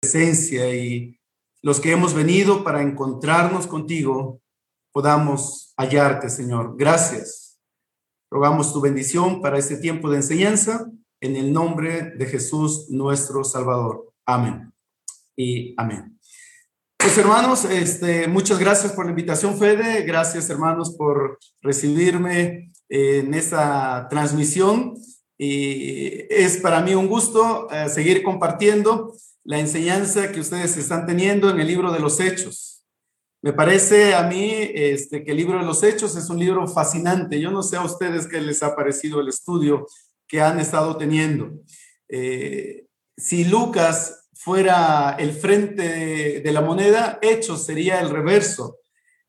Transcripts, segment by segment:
presencia y los que hemos venido para encontrarnos contigo podamos hallarte, Señor. Gracias. Rogamos tu bendición para este tiempo de enseñanza en el nombre de Jesús nuestro Salvador. Amén. Y amén. Pues hermanos, este, muchas gracias por la invitación, Fede. Gracias hermanos por recibirme en esta transmisión. Y es para mí un gusto eh, seguir compartiendo la enseñanza que ustedes están teniendo en el libro de los Hechos. Me parece a mí este, que el libro de los Hechos es un libro fascinante. Yo no sé a ustedes qué les ha parecido el estudio que han estado teniendo. Eh, si Lucas fuera el frente de, la moneda, Hechos sería el reverso,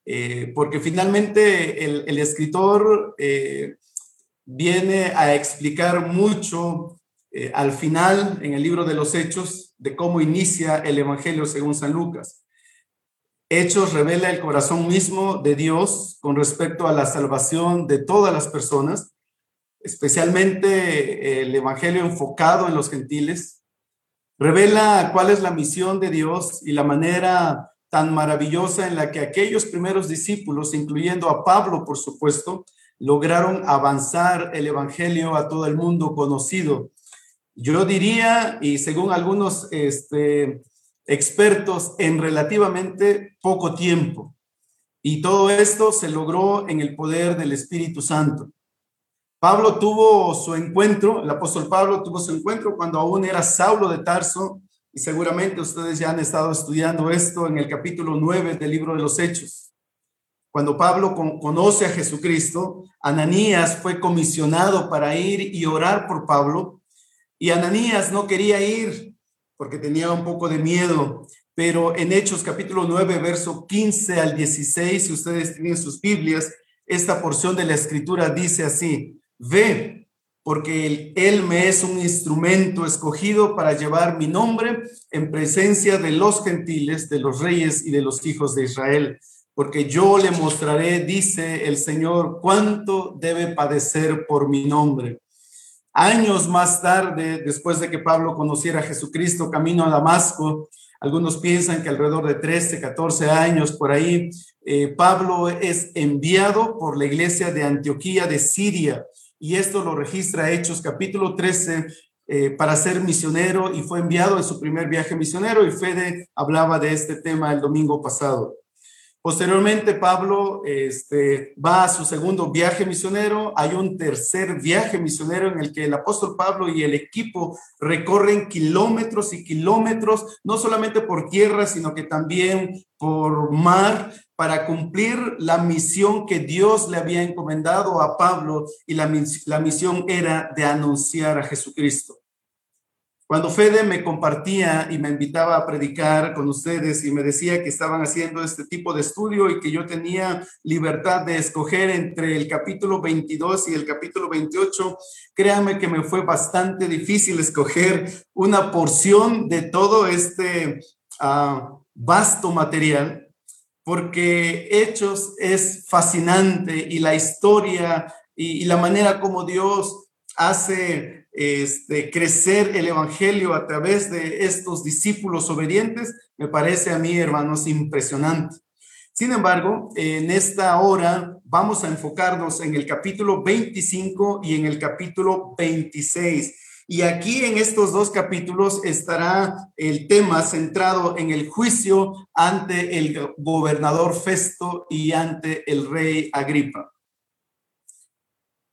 eh, porque finalmente el, escritor eh, viene a explicar mucho al final en el libro de los Hechos de cómo inicia el Evangelio según San Lucas. Hechos revela el corazón mismo de Dios con respecto a la salvación de todas las personas, especialmente el Evangelio enfocado en los gentiles. Revela cuál es la misión de Dios y la manera tan maravillosa en la que aquellos primeros discípulos, incluyendo a Pablo, por supuesto, lograron avanzar el Evangelio a todo el mundo conocido yo diría, y según algunos este, expertos, en relativamente poco tiempo. Y todo esto se logró en el poder del Espíritu Santo. Pablo tuvo su encuentro, el apóstol Pablo tuvo su encuentro cuando aún era Saulo de Tarso, y seguramente ustedes ya han estado estudiando esto en el capítulo 9 del libro de los Hechos. Cuando Pablo conoce a Jesucristo, Ananías fue comisionado para ir y orar por Pablo y Ananías no quería ir porque tenía un poco de miedo, pero en Hechos capítulo 9, verso 15 al 16, si ustedes tienen sus Biblias, esta porción de la escritura dice así, ve, porque él me es un instrumento escogido para llevar mi nombre en presencia de los gentiles, de los reyes y de los hijos de Israel, porque yo le mostraré, dice el Señor, cuánto debe padecer por mi nombre. Años más tarde, después de que Pablo conociera a Jesucristo camino a Damasco, algunos piensan que alrededor de 13, 14 años por ahí, eh, Pablo es enviado por la iglesia de Antioquía de Siria y esto lo registra Hechos capítulo 13 eh, para ser misionero y fue enviado en su primer viaje misionero y Fede hablaba de este tema el domingo pasado. Posteriormente, Pablo este, va a su segundo viaje misionero. Hay un tercer viaje misionero en el que el apóstol Pablo y el equipo recorren kilómetros y kilómetros, no solamente por tierra, sino que también por mar, para cumplir la misión que Dios le había encomendado a Pablo y la, la misión era de anunciar a Jesucristo. Cuando Fede me compartía y me invitaba a predicar con ustedes y me decía que estaban haciendo este tipo de estudio y que yo tenía libertad de escoger entre el capítulo 22 y el capítulo 28, créanme que me fue bastante difícil escoger una porción de todo este ah, vasto material, porque Hechos es fascinante y la historia y, y la manera como Dios hace este, crecer el Evangelio a través de estos discípulos obedientes, me parece a mí, hermanos, impresionante. Sin embargo, en esta hora vamos a enfocarnos en el capítulo 25 y en el capítulo 26. Y aquí en estos dos capítulos estará el tema centrado en el juicio ante el gobernador Festo y ante el rey Agripa.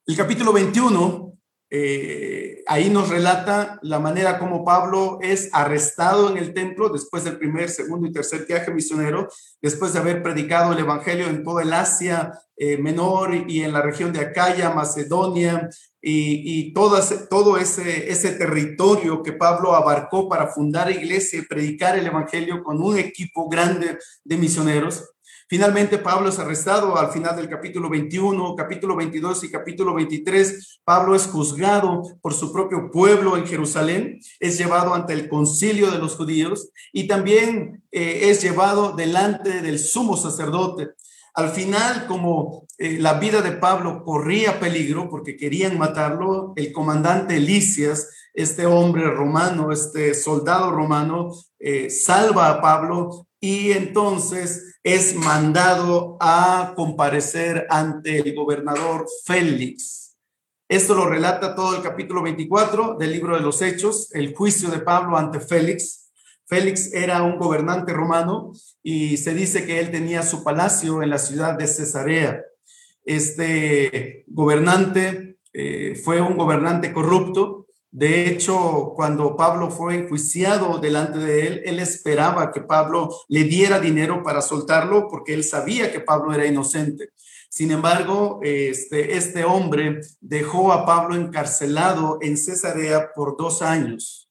El capítulo 21 eh, ahí nos relata la manera como Pablo es arrestado en el templo después del primer, segundo y tercer viaje misionero, después de haber predicado el Evangelio en toda el Asia eh, Menor y en la región de Acaya, Macedonia y, todo ese, ese territorio que Pablo abarcó para fundar iglesia y predicar el Evangelio con un equipo grande de misioneros. Finalmente, Pablo es arrestado al final del capítulo 21, capítulo 22 y capítulo 23. Pablo es juzgado por su propio pueblo en Jerusalén, es llevado ante el concilio de los judíos y también eh, es llevado delante del sumo sacerdote. Al final, como eh, la vida de Pablo corría peligro porque querían matarlo, el comandante Elicias este hombre romano, este soldado romano, eh, salva a Pablo y entonces es mandado a comparecer ante el gobernador Félix. Esto lo relata todo el capítulo 24 del libro de los Hechos, el juicio de Pablo ante Félix. Félix era un gobernante romano y se dice que él tenía su palacio en la ciudad de Cesarea. Este gobernante eh, fue un gobernante corrupto de hecho, cuando Pablo fue enjuiciado delante de él, él esperaba que Pablo le diera dinero para soltarlo porque él sabía que Pablo era inocente. Sin embargo, este, este hombre dejó a Pablo encarcelado en Cesarea por dos años.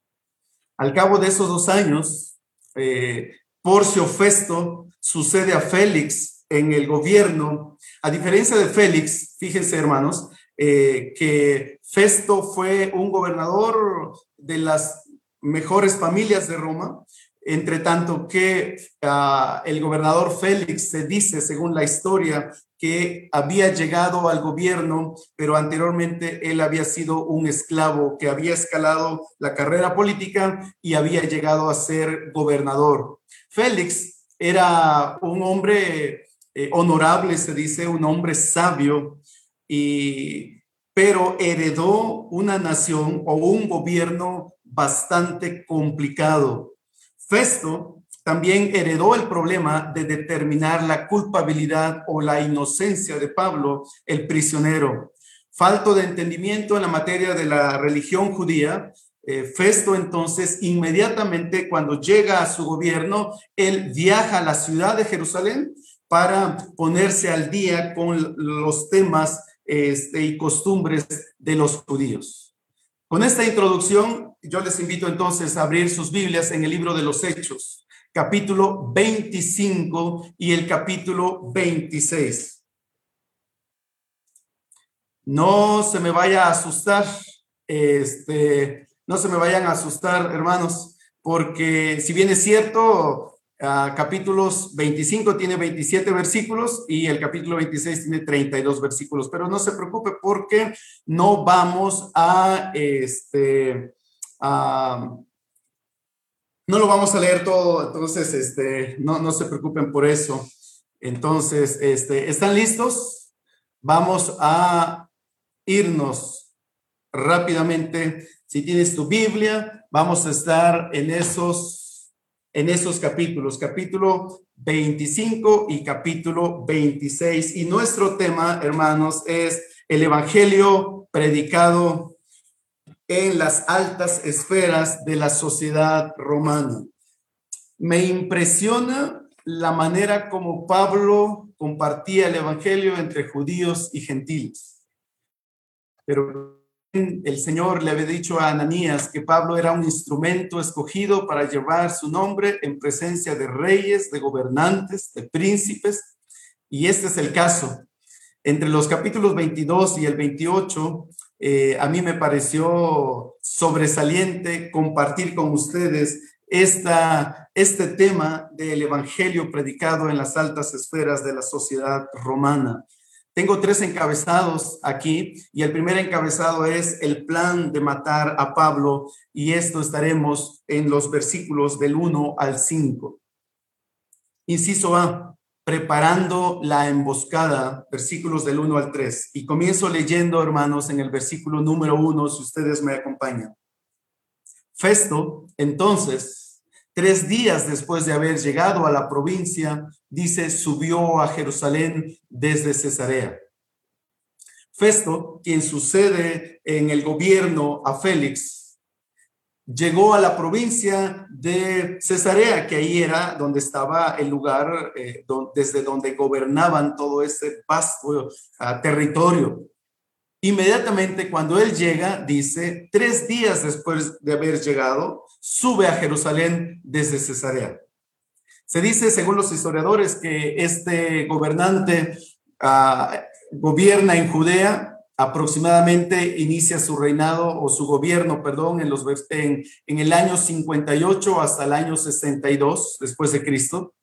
Al cabo de esos dos años, eh, Porcio Festo sucede a Félix en el gobierno. A diferencia de Félix, fíjense hermanos, eh, que Festo fue un gobernador de las mejores familias de Roma, entre tanto que ah, el gobernador Félix se dice, según la historia, que había llegado al gobierno, pero anteriormente él había sido un esclavo que había escalado la carrera política y había llegado a ser gobernador. Félix era un hombre eh, honorable, se dice, un hombre sabio, y, pero heredó una nación o un gobierno bastante complicado. Festo también heredó el problema de determinar la culpabilidad o la inocencia de Pablo, el prisionero. Falto de entendimiento en la materia de la religión judía, eh, Festo entonces inmediatamente cuando llega a su gobierno, él viaja a la ciudad de Jerusalén para ponerse al día con los temas este, y costumbres de los judíos. Con esta introducción, yo les invito entonces a abrir sus Biblias en el libro de los Hechos, capítulo 25 y el capítulo 26. No se me vaya a asustar, este, no se me vayan a asustar, hermanos, porque si bien es cierto, Uh, capítulos 25 tiene 27 versículos y el capítulo 26 tiene 32 versículos, pero no se preocupe porque no vamos a, este, no lo vamos a leer todo, entonces, este, no, no se preocupen por eso. Entonces, este, ¿están listos? Vamos a irnos rápidamente. Si tienes tu Biblia, vamos a estar en esos en esos capítulos, capítulo 25 y capítulo 26. Y nuestro tema, hermanos, es el Evangelio predicado en las altas esferas de la sociedad romana. Me impresiona la manera como Pablo compartía el Evangelio entre judíos y gentiles. Pero el Señor le había dicho a Ananías que Pablo era un instrumento escogido para llevar su nombre en presencia de reyes, de gobernantes, de príncipes, y este es el caso. Entre los capítulos 22 y el 28, eh, a mí me pareció sobresaliente compartir con ustedes esta, este tema del Evangelio predicado en las altas esferas de la sociedad romana. Tengo tres encabezados aquí y el primer encabezado es el plan de matar a Pablo y esto estaremos en los versículos del 1 al 5. Inciso A, preparando la emboscada, versículos del 1 al 3. Y comienzo leyendo, hermanos, en el versículo número 1, si ustedes me acompañan. Festo, entonces, Tres días después de haber llegado a la provincia, dice, subió a Jerusalén desde Cesarea. Festo, quien sucede en el gobierno a Félix, llegó a la provincia de Cesarea, que ahí era donde estaba el lugar eh, desde donde gobernaban todo ese vasto ah, territorio. Inmediatamente cuando él llega, dice, tres días después de haber llegado, sube a Jerusalén desde Cesarea. Se dice, según los historiadores, que este gobernante ah, gobierna en Judea, aproximadamente inicia su reinado o su gobierno, perdón, en, los, en, en el año 58 hasta el año 62 después de Cristo.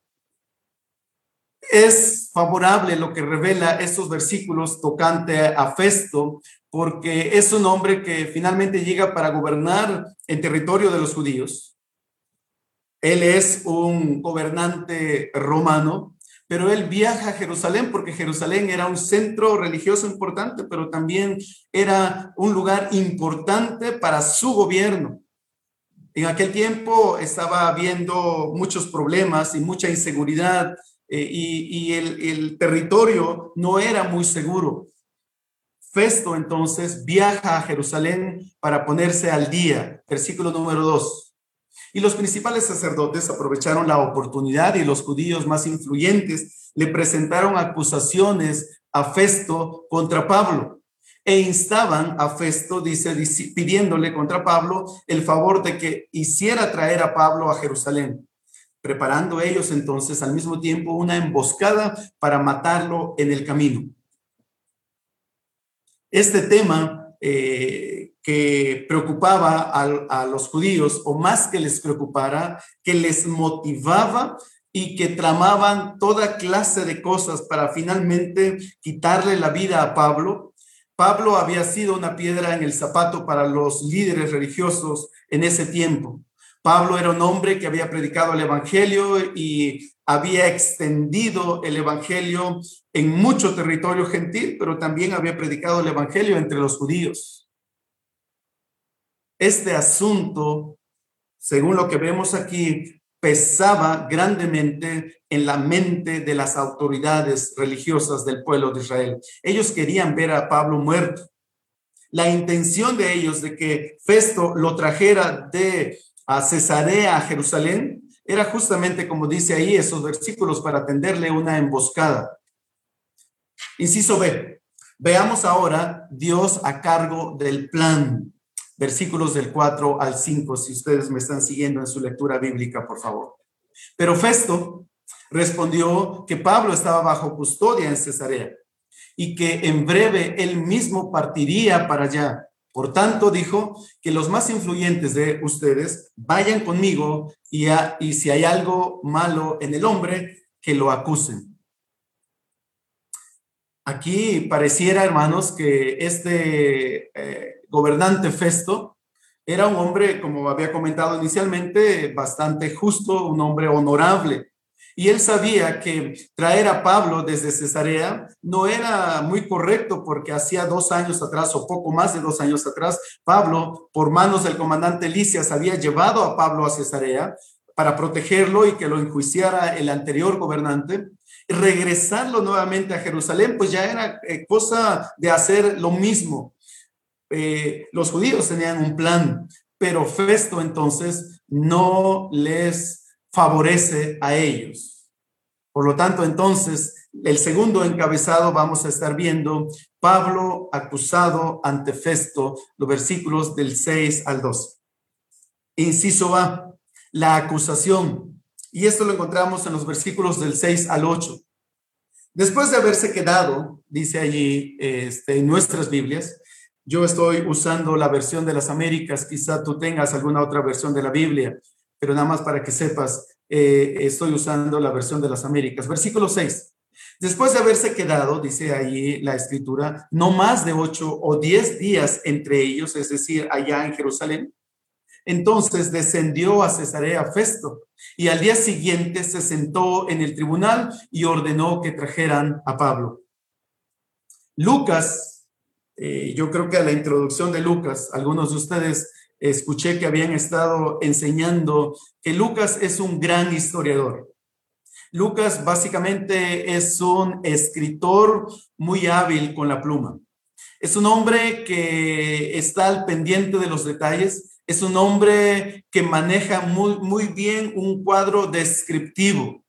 Es favorable lo que revela estos versículos tocante a Festo, porque es un hombre que finalmente llega para gobernar el territorio de los judíos. Él es un gobernante romano, pero él viaja a Jerusalén porque Jerusalén era un centro religioso importante, pero también era un lugar importante para su gobierno. En aquel tiempo estaba habiendo muchos problemas y mucha inseguridad eh, y, el, territorio no era muy seguro. Festo entonces viaja a Jerusalén para ponerse al día. Versículo número 2. Y los principales sacerdotes aprovecharon la oportunidad y los judíos más influyentes le presentaron acusaciones a Festo contra Pablo e instaban a Festo, dice, pidiéndole contra Pablo el favor de que hiciera traer a Pablo a Jerusalén, preparando ellos entonces al mismo tiempo una emboscada para matarlo en el camino. Este tema eh, que preocupaba a, los judíos, o más que les preocupara, que les motivaba y que tramaban toda clase de cosas para finalmente quitarle la vida a Pablo, Pablo había sido una piedra en el zapato para los líderes religiosos en ese tiempo. Pablo era un hombre que había predicado el Evangelio y había extendido el Evangelio en mucho territorio gentil, pero también había predicado el Evangelio entre los judíos. Este asunto, según lo que vemos aquí, pesaba grandemente en la mente de las autoridades religiosas del pueblo de Israel. Ellos querían ver a Pablo muerto. La intención de ellos de que Festo lo trajera de a Cesarea a Jerusalén era justamente como dice ahí esos versículos para tenderle una emboscada. Inciso B. Veamos ahora Dios a cargo del plan versículos del 4 al 5, si ustedes me están siguiendo en su lectura bíblica, por favor. Pero Festo respondió que Pablo estaba bajo custodia en Cesarea y que en breve él mismo partiría para allá. Por tanto, dijo que los más influyentes de ustedes vayan conmigo y, y si hay algo malo en el hombre, que lo acusen. Aquí pareciera, hermanos, que este eh, gobernante Festo era un hombre, como había comentado inicialmente, bastante justo, un hombre honorable. Y él sabía que traer a Pablo desde Cesarea no era muy correcto porque hacía dos años atrás o poco más de dos años atrás, Pablo, por manos del comandante Licias, había llevado a Pablo a Cesarea para protegerlo y que lo enjuiciara el anterior gobernante. Regresarlo nuevamente a Jerusalén, pues ya era eh, cosa de hacer lo mismo. Eh, los judíos tenían un plan, pero Festo entonces no les favorece a ellos. Por lo tanto, entonces, el segundo encabezado vamos a estar viendo Pablo acusado ante Festo, los versículos del 6 al 2. Inciso A, la acusación. Y esto lo encontramos en los versículos del 6 al 8. Después de haberse quedado, dice allí este, en nuestras Biblias, yo estoy usando la versión de las Américas, quizá tú tengas alguna otra versión de la Biblia, pero nada más para que sepas, eh, estoy usando la versión de las Américas. Versículo 6. Después de haberse quedado, dice ahí la escritura, no más de ocho o diez días entre ellos, es decir, allá en Jerusalén, entonces descendió a Cesarea Festo y al día siguiente se sentó en el tribunal y ordenó que trajeran a Pablo. Lucas eh, yo creo que a la introducción de Lucas, algunos de ustedes escuché que habían estado enseñando que Lucas es un gran historiador. Lucas básicamente es un escritor muy hábil con la pluma. Es un hombre que está al pendiente de los detalles. Es un hombre que maneja muy, muy bien un cuadro descriptivo.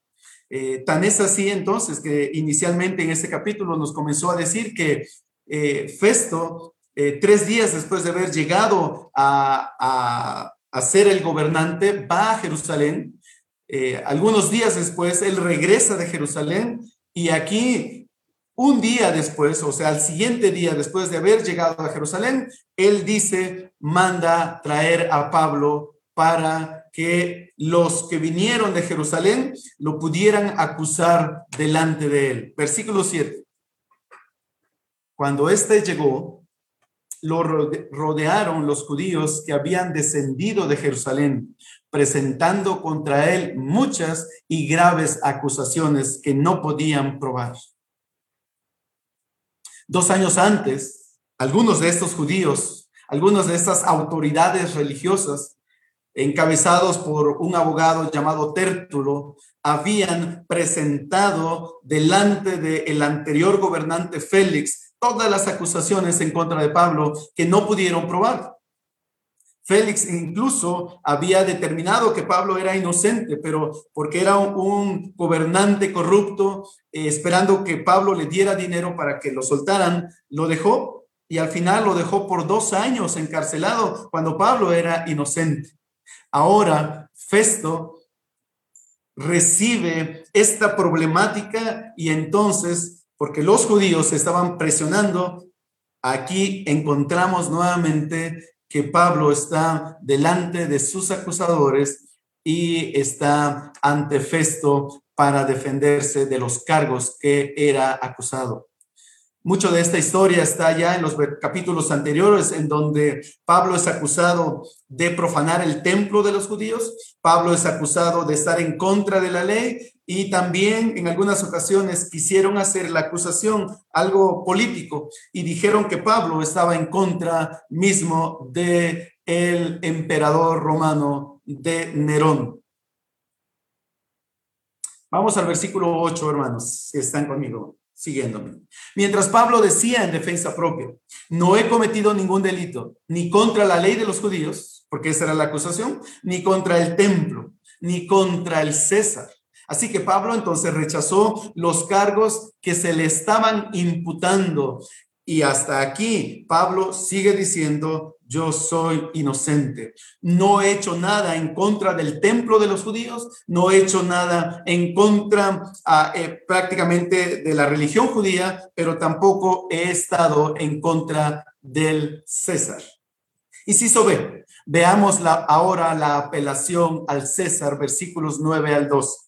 Eh, tan es así entonces que inicialmente en ese capítulo nos comenzó a decir que eh, Festo, eh, tres días después de haber llegado a, ser el gobernante, va a Jerusalén. Eh, algunos días después, él regresa de Jerusalén y aquí, un día después, o sea, al siguiente día después de haber llegado a Jerusalén, él dice, manda traer a Pablo para que los que vinieron de Jerusalén lo pudieran acusar delante de él. Versículo 7. Cuando éste llegó, lo rodearon los judíos que habían descendido de Jerusalén, presentando contra él muchas y graves acusaciones que no podían probar. Dos años antes, algunos de estos judíos, algunos de estas autoridades religiosas, encabezados por un abogado llamado Tértulo, habían presentado delante del anterior gobernante Félix todas las acusaciones en contra de Pablo que no pudieron probar. Félix incluso había determinado que Pablo era inocente, pero porque era un, gobernante corrupto, eh, esperando que Pablo le diera dinero para que lo soltaran, lo dejó y al final lo dejó por dos años encarcelado cuando Pablo era inocente. Ahora, Festo recibe esta problemática y entonces porque los judíos estaban presionando. Aquí encontramos nuevamente que Pablo está delante de sus acusadores y está ante Festo para defenderse de los cargos que era acusado. Mucho de esta historia está ya en los capítulos anteriores, en donde Pablo es acusado de profanar el templo de los judíos, Pablo es acusado de estar en contra de la ley y también en algunas ocasiones quisieron hacer la acusación algo político y dijeron que Pablo estaba en contra mismo de el emperador romano de Nerón. Vamos al versículo 8, hermanos, si están conmigo siguiéndome. Mientras Pablo decía en defensa propia, no he cometido ningún delito, ni contra la ley de los judíos, porque esa era la acusación, ni contra el templo, ni contra el César. Así que Pablo entonces rechazó los cargos que se le estaban imputando. Y hasta aquí Pablo sigue diciendo, yo soy inocente. No he hecho nada en contra del templo de los judíos, no he hecho nada en contra ah, eh, prácticamente de la religión judía, pero tampoco he estado en contra del César. Y si ve, veamos la, ahora la apelación al César, versículos 9 al 2.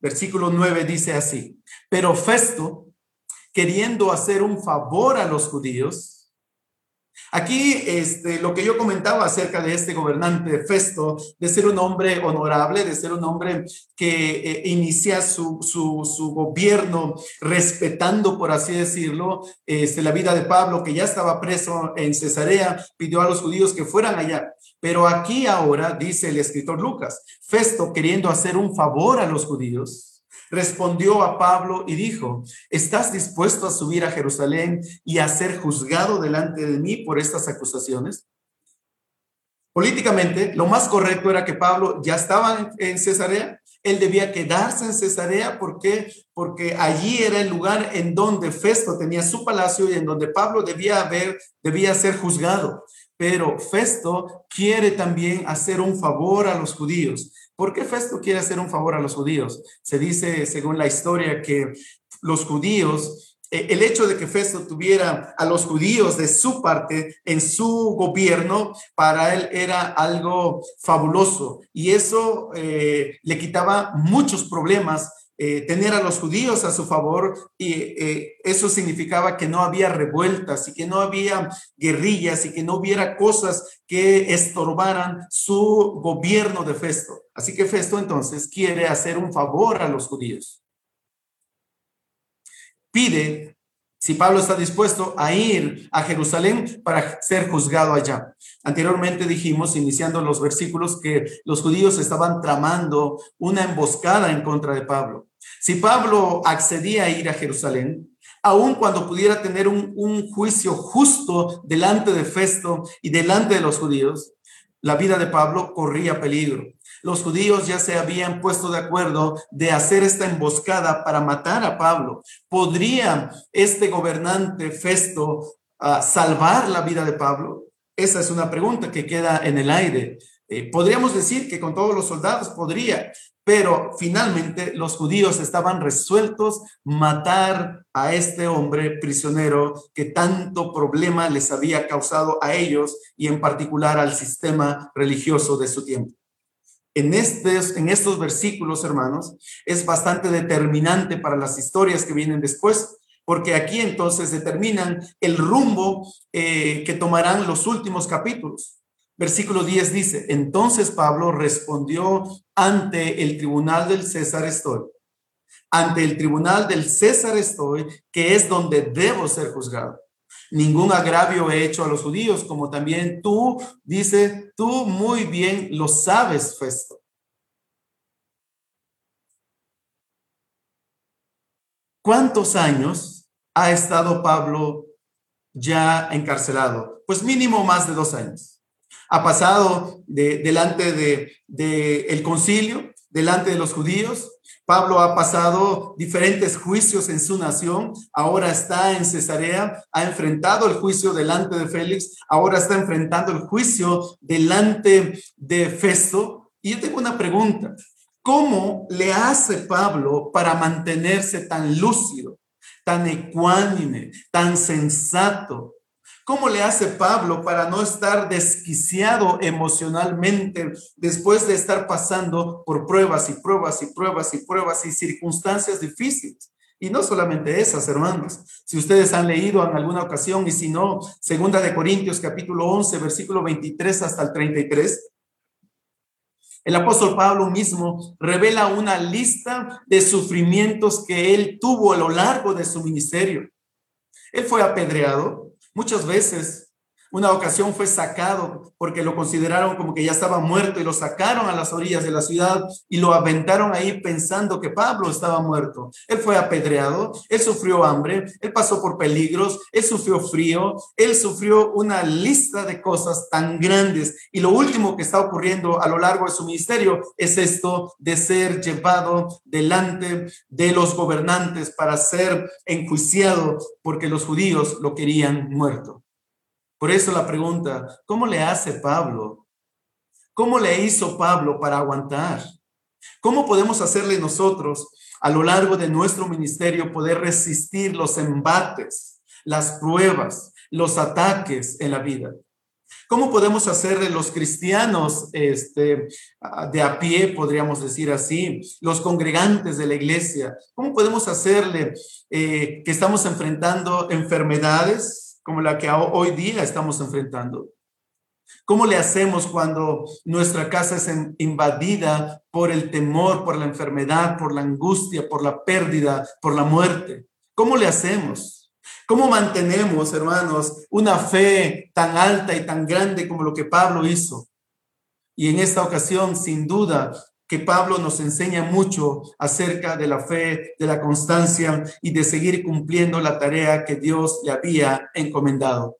Versículo 9 dice así, pero Festo, queriendo hacer un favor a los judíos, Aquí, este, lo que yo comentaba acerca de este gobernante Festo, de ser un hombre honorable, de ser un hombre que eh, inicia su, su, gobierno respetando, por así decirlo, este, la vida de Pablo, que ya estaba preso en Cesarea, pidió a los judíos que fueran allá. Pero aquí ahora, dice el escritor Lucas, Festo queriendo hacer un favor a los judíos, respondió a Pablo y dijo, ¿estás dispuesto a subir a Jerusalén y a ser juzgado delante de mí por estas acusaciones? Políticamente, lo más correcto era que Pablo ya estaba en Cesarea, él debía quedarse en Cesarea, ¿por qué? Porque allí era el lugar en donde Festo tenía su palacio y en donde Pablo debía haber, debía ser juzgado. Pero Festo quiere también hacer un favor a los judíos. ¿Por qué Festo quiere hacer un favor a los judíos? Se dice, según la historia, que los judíos, eh, el hecho de que Festo tuviera a los judíos de su parte en su gobierno, para él era algo fabuloso y eso eh, le quitaba muchos problemas eh, tener a los judíos a su favor y eh, eso significaba que no había revueltas y que no había guerrillas y que no hubiera cosas que estorbaran su gobierno de Festo. Así que Festo entonces quiere hacer un favor a los judíos. Pide si Pablo está dispuesto a ir a Jerusalén para ser juzgado allá. Anteriormente dijimos, iniciando los versículos, que los judíos estaban tramando una emboscada en contra de Pablo. Si Pablo accedía a ir a Jerusalén, aun cuando pudiera tener un, un juicio justo delante de Festo y delante de los judíos, la vida de Pablo corría peligro. Los judíos ya se habían puesto de acuerdo de hacer esta emboscada para matar a Pablo. ¿Podría este gobernante Festo ah, salvar la vida de Pablo? Esa es una pregunta que queda en el aire. Eh, podríamos decir que con todos los soldados podría, pero finalmente los judíos estaban resueltos matar a este hombre prisionero que tanto problema les había causado a ellos y en particular al sistema religioso de su tiempo. En, estos, versículos, hermanos, es bastante determinante para las historias que vienen después, porque aquí entonces determinan el rumbo eh, que tomarán los últimos capítulos. Versículo 10 dice, entonces Pablo respondió ante el tribunal del César estoy, ante el tribunal del César estoy, que es donde debo ser juzgado. Ningún agravio he hecho a los judíos, como también tú, dice, tú muy bien lo sabes, Festo. ¿Cuántos años ha estado Pablo ya encarcelado? Pues mínimo más de dos años ha pasado delante del de, concilio, delante de los judíos. Pablo ha pasado diferentes juicios en su nación, ahora está en Cesarea, ha enfrentado el juicio delante de Félix, ahora está enfrentando el juicio delante de Festo. Y yo tengo una pregunta, ¿cómo le hace Pablo para mantenerse tan lúcido, tan ecuánime, tan sensato, ¿Cómo le hace Pablo para no estar desquiciado emocionalmente después de estar pasando por pruebas y pruebas y pruebas y pruebas y circunstancias difíciles? Y no solamente esas, hermanos. Si ustedes han leído en alguna ocasión y si no, segunda de Corintios capítulo 11, versículo 23 hasta el 33, el apóstol Pablo mismo revela una lista de sufrimientos que él tuvo a lo largo de su ministerio. Él fue apedreado, Muchas veces, una ocasión fue sacado porque lo consideraron como que ya estaba muerto y lo sacaron a las orillas de la ciudad y lo aventaron ahí pensando que Pablo estaba muerto. Él fue apedreado, él sufrió hambre, él pasó por peligros, él sufrió frío, él sufrió una lista de cosas tan grandes. Y lo último que está ocurriendo a lo largo de su ministerio es esto de ser llevado delante de los gobernantes para ser enjuiciado porque los judíos lo querían muerto. Por eso la pregunta, ¿cómo le hace Pablo? ¿Cómo le hizo Pablo para aguantar? ¿Cómo podemos hacerle nosotros a lo largo de nuestro ministerio poder resistir los embates, las pruebas, los ataques en la vida? ¿Cómo podemos hacerle los cristianos este, de a pie, podríamos decir así, los congregantes de la iglesia? ¿Cómo podemos hacerle eh, que estamos enfrentando enfermedades, como la que hoy día estamos enfrentando? ¿Cómo le hacemos cuando nuestra casa es invadida por el temor, por la enfermedad, por la angustia, por la pérdida, por la muerte? ¿Cómo le hacemos? ¿Cómo mantenemos, hermanos, una fe tan alta y tan grande como lo que Pablo hizo? Y en esta ocasión, sin duda, que Pablo nos enseña mucho acerca de la fe, de la constancia y de seguir cumpliendo la tarea que Dios le había encomendado.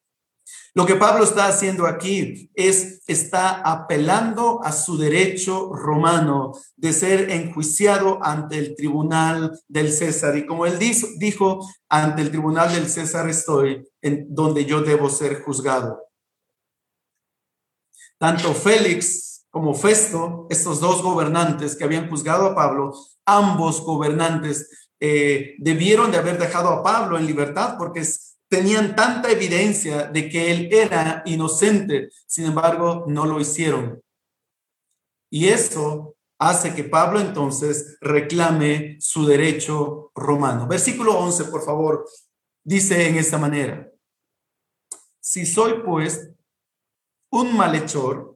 Lo que Pablo está haciendo aquí es, está apelando a su derecho romano de ser enjuiciado ante el tribunal del César. Y como él dijo, dijo ante el tribunal del César estoy, en donde yo debo ser juzgado. Tanto Félix como Festo, estos dos gobernantes que habían juzgado a Pablo, ambos gobernantes eh, debieron de haber dejado a Pablo en libertad porque tenían tanta evidencia de que él era inocente, sin embargo, no lo hicieron. Y eso hace que Pablo entonces reclame su derecho romano. Versículo 11, por favor, dice en esta manera, si soy pues un malhechor,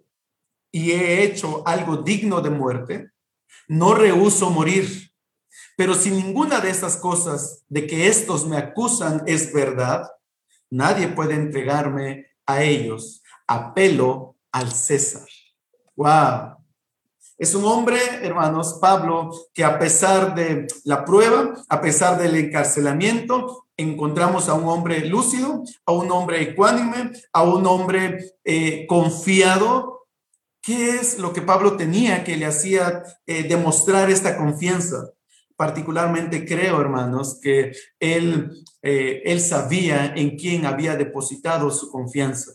y he hecho algo digno de muerte, no rehuso morir. Pero si ninguna de estas cosas de que estos me acusan es verdad, nadie puede entregarme a ellos. Apelo al César. Wow. Es un hombre, hermanos, Pablo, que a pesar de la prueba, a pesar del encarcelamiento, encontramos a un hombre lúcido, a un hombre ecuánime, a un hombre eh, confiado ¿Qué es lo que Pablo tenía que le hacía eh, demostrar esta confianza? Particularmente creo, hermanos, que él, eh, él sabía en quién había depositado su confianza.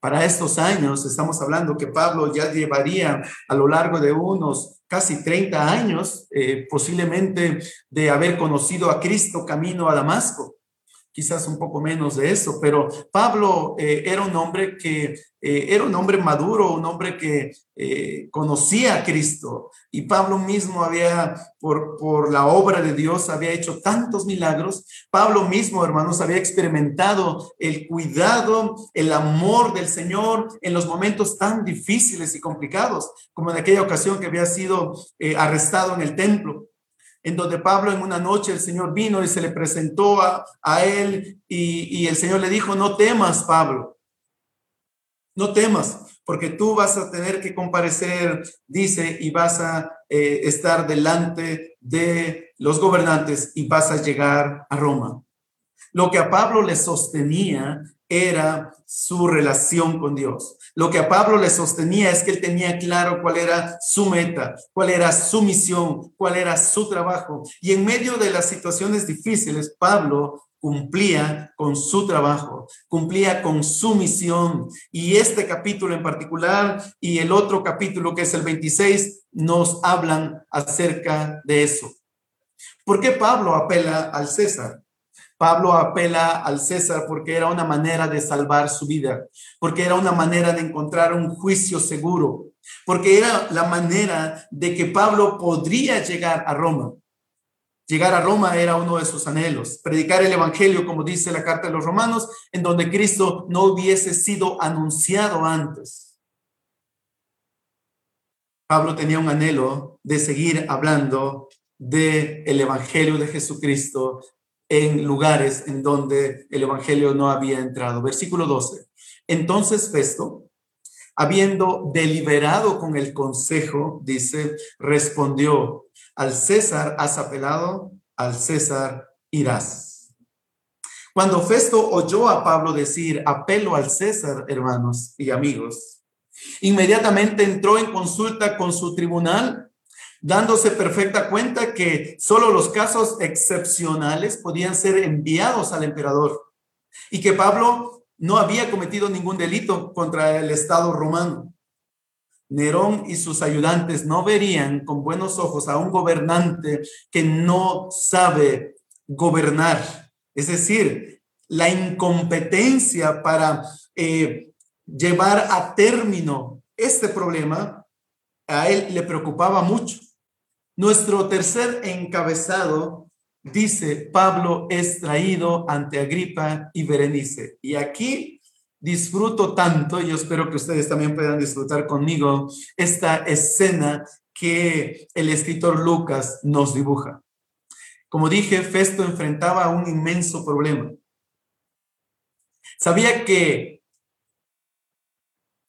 Para estos años, estamos hablando que Pablo ya llevaría a lo largo de unos casi 30 años, eh, posiblemente de haber conocido a Cristo camino a Damasco quizás un poco menos de eso, pero Pablo eh, era un hombre que eh, era un hombre maduro, un hombre que eh, conocía a Cristo y Pablo mismo había, por, por la obra de Dios, había hecho tantos milagros. Pablo mismo, hermanos, había experimentado el cuidado, el amor del Señor en los momentos tan difíciles y complicados, como en aquella ocasión que había sido arrestado en el templo en donde Pablo en una noche el Señor vino y se le presentó a, él y, el Señor le dijo, no temas, Pablo, no temas, porque tú vas a tener que comparecer, dice, y vas a eh, estar delante de los gobernantes y vas a llegar a Roma. Lo que a Pablo le sostenía era su relación con Dios. Lo que a Pablo le sostenía es que él tenía claro cuál era su meta, cuál era su misión, cuál era su trabajo. Y en medio de las situaciones difíciles, Pablo cumplía con su trabajo, cumplía con su misión. Y este capítulo en particular y el otro capítulo que es el 26 nos hablan acerca de eso. ¿Por qué Pablo apela al César? Pablo apela al César porque era una manera de salvar su vida, porque era una manera de encontrar un juicio seguro, porque era la manera de que Pablo podría llegar a Roma. Llegar a Roma era uno de sus anhelos, predicar el Evangelio, como dice la carta de los romanos, en donde Cristo no hubiese sido anunciado antes. Pablo tenía un anhelo de seguir hablando del el Evangelio de Jesucristo en lugares en donde el Evangelio no había entrado. Versículo 12. Entonces Festo, habiendo deliberado con el consejo, dice, respondió, al César has apelado, al César irás. Cuando Festo oyó a Pablo decir, apelo al César, hermanos y amigos, inmediatamente entró en consulta con su tribunal dándose perfecta cuenta que solo los casos excepcionales podían ser enviados al emperador y que Pablo no había cometido ningún delito contra el Estado romano. Nerón y sus ayudantes no verían con buenos ojos a un gobernante que no sabe gobernar, es decir, la incompetencia para eh, llevar a término este problema, a él le preocupaba mucho. Nuestro tercer encabezado dice, Pablo es traído ante Agripa y Berenice. Y aquí disfruto tanto, y yo espero que ustedes también puedan disfrutar conmigo, esta escena que el escritor Lucas nos dibuja. Como dije, Festo enfrentaba un inmenso problema. Sabía que,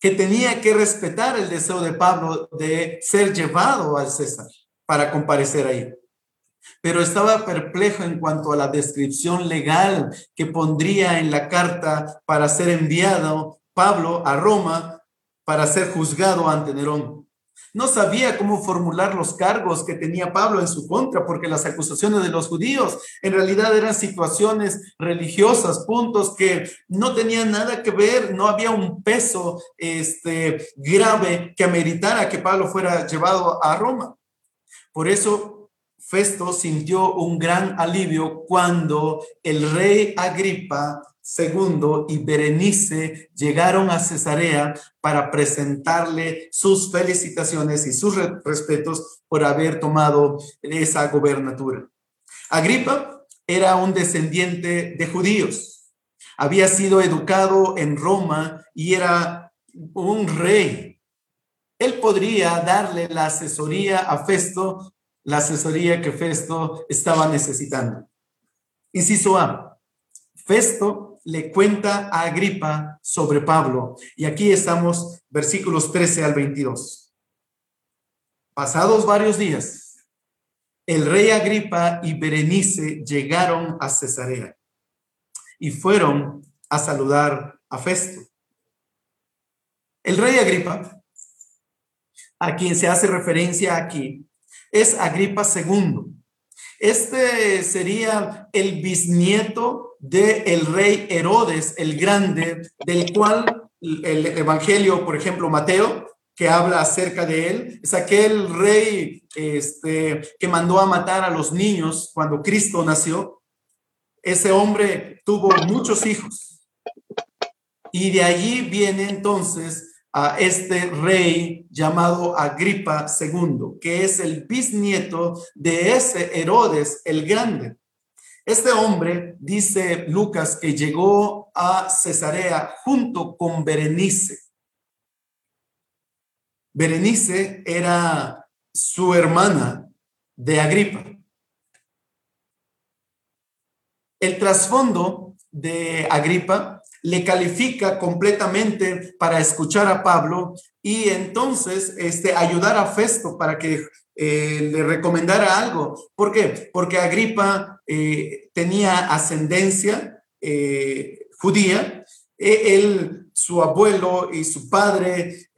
que tenía que respetar el deseo de Pablo de ser llevado al César para comparecer ahí. Pero estaba perplejo en cuanto a la descripción legal que pondría en la carta para ser enviado Pablo a Roma para ser juzgado ante Nerón. No sabía cómo formular los cargos que tenía Pablo en su contra, porque las acusaciones de los judíos en realidad eran situaciones religiosas, puntos que no tenían nada que ver, no había un peso este, grave que ameritara que Pablo fuera llevado a Roma. Por eso Festo sintió un gran alivio cuando el rey Agripa II y Berenice llegaron a Cesarea para presentarle sus felicitaciones y sus respetos por haber tomado esa gobernatura. Agripa era un descendiente de judíos. Había sido educado en Roma y era un rey él podría darle la asesoría a Festo, la asesoría que Festo estaba necesitando. Inciso A. Festo le cuenta a Agripa sobre Pablo. Y aquí estamos, versículos 13 al 22. Pasados varios días, el rey Agripa y Berenice llegaron a Cesarea y fueron a saludar a Festo. El rey Agripa a quien se hace referencia aquí es Agripa II. Este sería el bisnieto del el rey Herodes el Grande, del cual el Evangelio, por ejemplo, Mateo, que habla acerca de él. Es aquel rey este, que mandó a matar a los niños cuando Cristo nació. Ese hombre tuvo muchos hijos. Y de allí viene entonces a este rey llamado Agripa II, que es el bisnieto de ese Herodes el Grande. Este hombre, dice Lucas, que llegó a Cesarea junto con Berenice. Berenice era su hermana de Agripa. El trasfondo de Agripa le califica completamente para escuchar a Pablo y entonces este, ayudar a Festo para que eh, le recomendara algo. ¿Por qué? Porque Agripa eh, tenía ascendencia eh, judía. E, él, su abuelo y su padre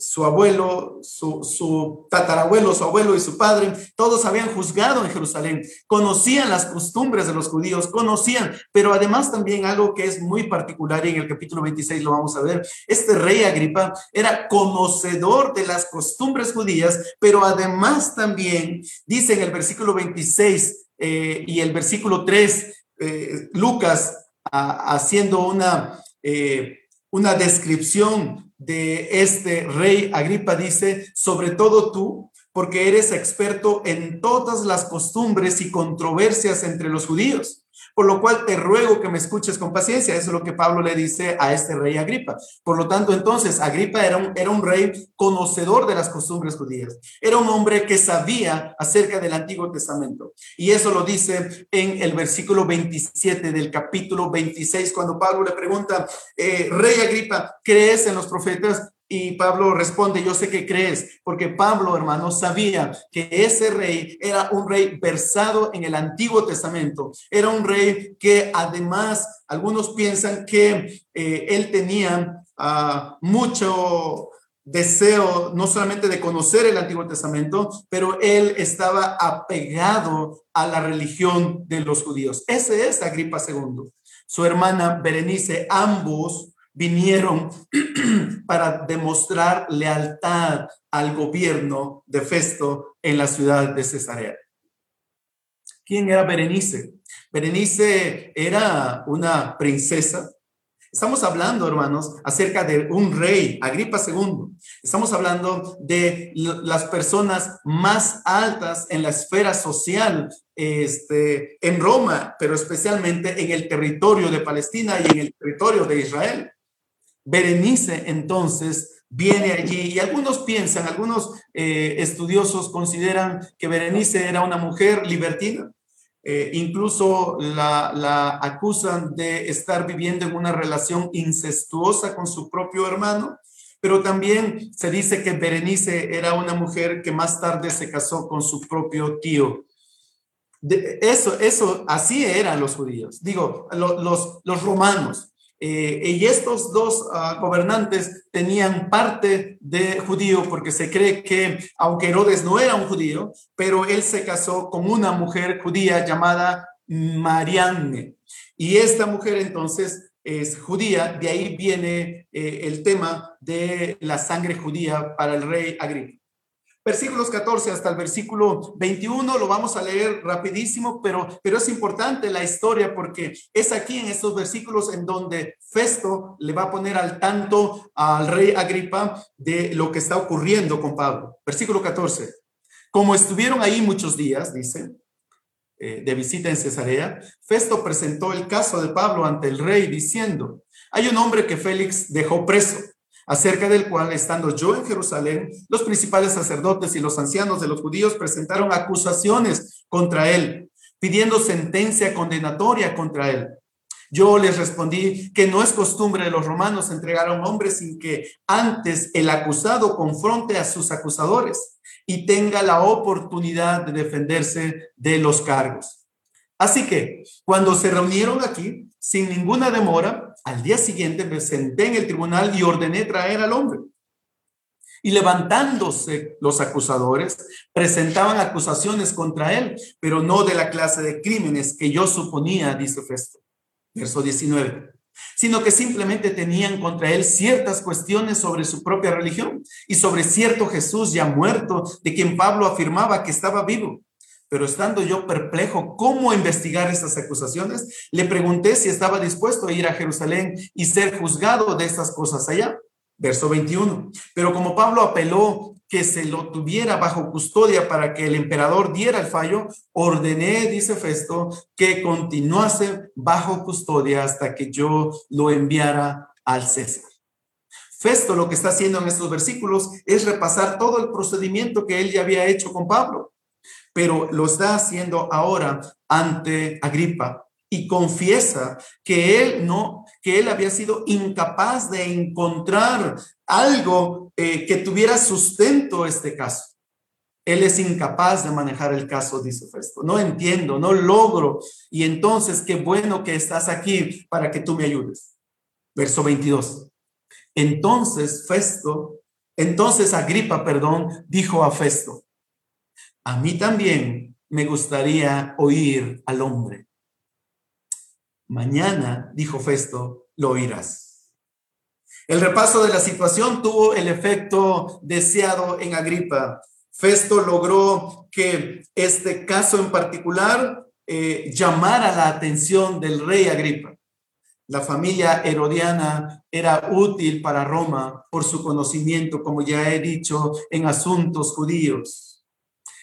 su abuelo, su, su, tatarabuelo, su abuelo y su padre, todos habían juzgado en Jerusalén, conocían las costumbres de los judíos, conocían, pero además también algo que es muy particular y en el capítulo 26 lo vamos a ver, este rey Agripa era conocedor de las costumbres judías, pero además también dice en el versículo 26 eh, y el versículo 3, eh, Lucas haciendo una... Eh, una descripción de este rey Agripa dice, sobre todo tú, porque eres experto en todas las costumbres y controversias entre los judíos por lo cual te ruego que me escuches con paciencia. Eso es lo que Pablo le dice a este rey Agripa. Por lo tanto, entonces, Agripa era un, era un rey conocedor de las costumbres judías. Era un hombre que sabía acerca del Antiguo Testamento. Y eso lo dice en el versículo 27 del capítulo 26, cuando Pablo le pregunta, eh, rey Agripa, ¿crees en los profetas? Y Pablo responde, yo sé que crees, porque Pablo, hermano, sabía que ese rey era un rey versado en el Antiguo Testamento. Era un rey que además, algunos piensan que eh, él tenía ah, mucho deseo no solamente de conocer el Antiguo Testamento, pero él estaba apegado a la religión de los judíos. Ese es Agripa II. Su hermana Berenice, ambos vinieron para demostrar lealtad al gobierno de Festo en la ciudad de Cesarea. ¿Quién era Berenice? Berenice era una princesa. Estamos hablando, hermanos, acerca de un rey, Agripa II. Estamos hablando de las personas más altas en la esfera social este, en Roma, pero especialmente en el territorio de Palestina y en el territorio de Israel. Berenice entonces viene allí y algunos piensan, algunos eh, estudiosos consideran que Berenice era una mujer libertina. Eh, incluso la, acusan de estar viviendo en una relación incestuosa con su propio hermano, pero también se dice que Berenice era una mujer que más tarde se casó con su propio tío. eso, eso, así eran los judíos, digo, los, los romanos. Eh, y estos dos ah, gobernantes tenían parte de judío porque se cree que, aunque Herodes no era un judío, pero él se casó con una mujer judía llamada Marianne. Y esta mujer entonces es judía, de ahí viene eh, el tema de la sangre judía para el rey Agripa versículos 14 hasta el versículo 21, lo vamos a leer rapidísimo, pero, pero es importante la historia porque es aquí en estos versículos en donde Festo le va a poner al tanto al rey Agripa de lo que está ocurriendo con Pablo. Versículo 14. Como estuvieron ahí muchos días, dice, eh, de visita en Cesarea, Festo presentó el caso de Pablo ante el rey diciendo, hay un hombre que Félix dejó preso acerca del cual, estando yo en Jerusalén, los principales sacerdotes y los ancianos de los judíos presentaron acusaciones contra él, pidiendo sentencia condenatoria contra él. Yo les respondí que no es costumbre de los romanos entregar a un hombre sin que antes el acusado confronte a sus acusadores y tenga la oportunidad de defenderse de los cargos. Así que cuando se reunieron aquí, sin ninguna demora, al día siguiente me senté en el tribunal y ordené traer al hombre. Y levantándose los acusadores, presentaban acusaciones contra él, pero no de la clase de crímenes que yo suponía, dice Festo. Verso 19. sino que simplemente tenían contra él ciertas cuestiones sobre su propia religión y sobre cierto Jesús ya muerto, de quien Pablo afirmaba que estaba vivo. Pero estando yo perplejo cómo investigar estas acusaciones, le pregunté si estaba dispuesto a ir a Jerusalén y ser juzgado de estas cosas allá. Verso 21. Pero como Pablo apeló que se lo tuviera bajo custodia para que el emperador diera el fallo, ordené, dice Festo, que continuase bajo custodia hasta que yo lo enviara al César. Festo lo que está haciendo en estos versículos es repasar todo el procedimiento que él ya había hecho con Pablo pero lo está haciendo ahora ante Agripa y confiesa que él no, que él había sido incapaz de encontrar algo eh, que tuviera sustento este caso. Él es incapaz de manejar el caso, dice Festo. No entiendo, no logro. Y entonces, qué bueno que estás aquí para que tú me ayudes. Verso 22. Entonces, Festo, entonces Agripa, perdón, dijo a Festo, a mí también me gustaría oír al hombre. Mañana, dijo Festo, lo oirás. El repaso de la situación tuvo el efecto deseado en Agripa. Festo logró que este caso en particular eh, llamara la atención del rey Agripa. La familia herodiana era útil para Roma por su conocimiento, como ya he dicho, en asuntos judíos.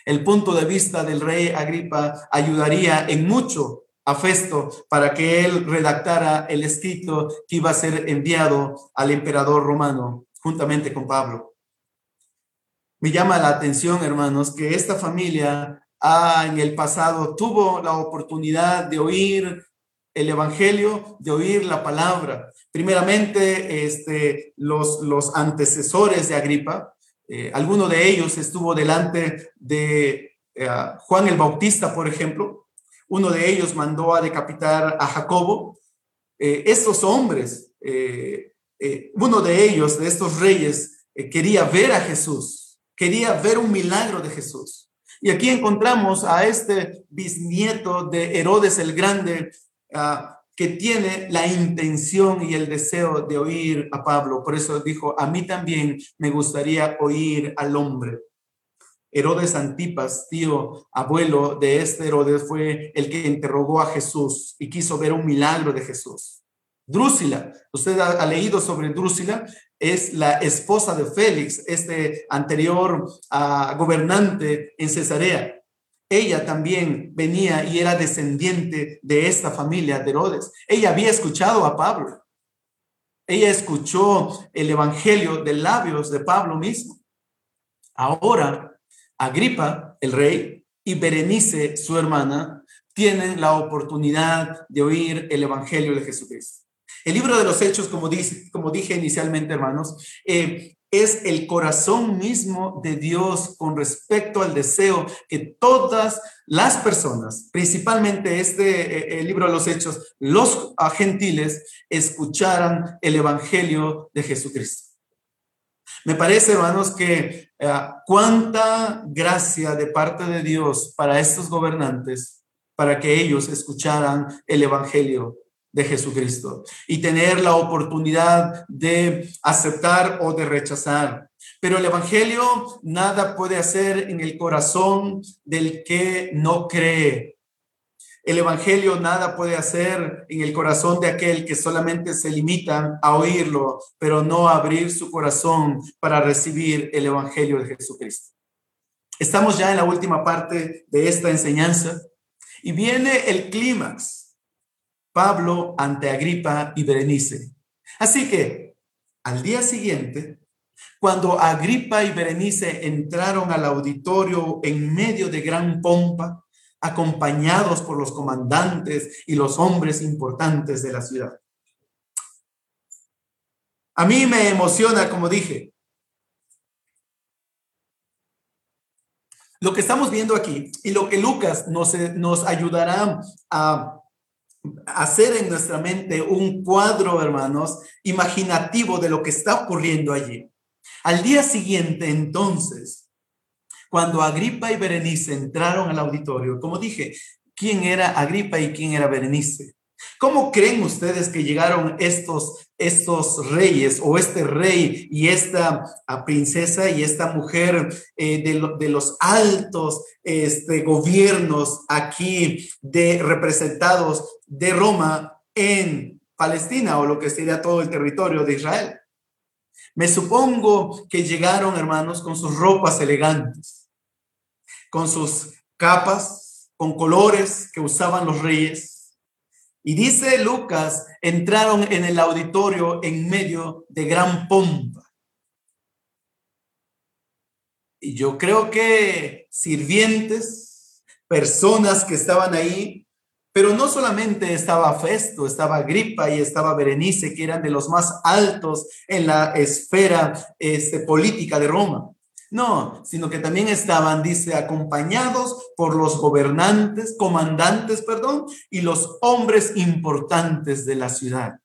El punto de vista del rey Agripa ayudaría en mucho a Festo para que él redactara el escrito que iba a ser enviado al emperador romano juntamente con Pablo. Me llama la atención, hermanos, que esta familia ah, en el pasado tuvo la oportunidad de oír el evangelio, de oír la palabra. Primeramente, este, los, los antecesores de Agripa, eh, alguno de ellos estuvo delante de eh, Juan el Bautista, por ejemplo. Uno de ellos mandó a decapitar a Jacobo. Eh, estos hombres, uno de ellos, de estos reyes, quería ver a Jesús, quería ver un milagro de Jesús. Y aquí encontramos a este bisnieto de Herodes el Grande, uh, que tiene la intención y el deseo de oír a Pablo. Por eso dijo, a mí también me gustaría oír al hombre. Herodes Antipas, tío, abuelo de este Herodes, fue el que interrogó a Jesús y quiso ver un milagro de Jesús. Drúsila, usted ha, leído sobre Drúsila, es la esposa de Félix, este anterior ah, gobernante en Cesarea. Ella también venía y era descendiente de esta familia de Herodes. Ella había escuchado a Pablo. Ella escuchó el evangelio de labios de Pablo mismo. Ahora, Agripa, el rey, y Berenice, su hermana, tienen la oportunidad de oír el evangelio de Jesucristo. El libro de los Hechos, como, dice, como dije inicialmente, hermanos, eh, es el corazón mismo de Dios con respecto al deseo que todas las personas, principalmente este eh, el libro de los Hechos, los gentiles, escucharan el Evangelio de Jesucristo. Me parece, hermanos, que eh, cuánta gracia de parte de Dios para estos gobernantes, para que ellos escucharan el Evangelio de Jesucristo y tener la oportunidad de aceptar o de rechazar. Pero el Evangelio nada puede hacer en el corazón del que no cree. El Evangelio nada puede hacer en el corazón de aquel que solamente se limita a oírlo, pero no abrir su corazón para recibir el Evangelio de Jesucristo. Estamos ya en la última parte de esta enseñanza y viene el clímax Pablo ante Agripa y Berenice. Así que al día siguiente, cuando Agripa y Berenice entraron al auditorio en medio de gran pompa, acompañados por los comandantes y los hombres importantes de la ciudad. A mí me emociona, como dije, lo que estamos viendo aquí y lo que Lucas nos, ayudará a hacer en nuestra mente un cuadro, hermanos, imaginativo de lo que está ocurriendo allí. Al día siguiente, entonces, cuando Agripa y Berenice entraron al auditorio, como dije, ¿quién era Agripa y quién era Berenice? ¿Cómo creen ustedes que llegaron estos, estos reyes o este rey y esta princesa y esta mujer eh, de, de, los altos este, gobiernos aquí de representados de Roma en Palestina o lo que sería todo el territorio de Israel? Me supongo que llegaron, hermanos, con sus ropas elegantes, con sus capas, con colores que usaban los reyes. Y dice Lucas, entraron en el auditorio en medio de gran pompa. Y yo creo que sirvientes, personas que estaban ahí, pero no solamente estaba Festo, estaba Gripa y estaba Berenice, que eran de los más altos en la esfera este, política de Roma. No, sino que también estaban, dice, acompañados por los gobernantes, comandantes, perdón, y los hombres importantes de la ciudad.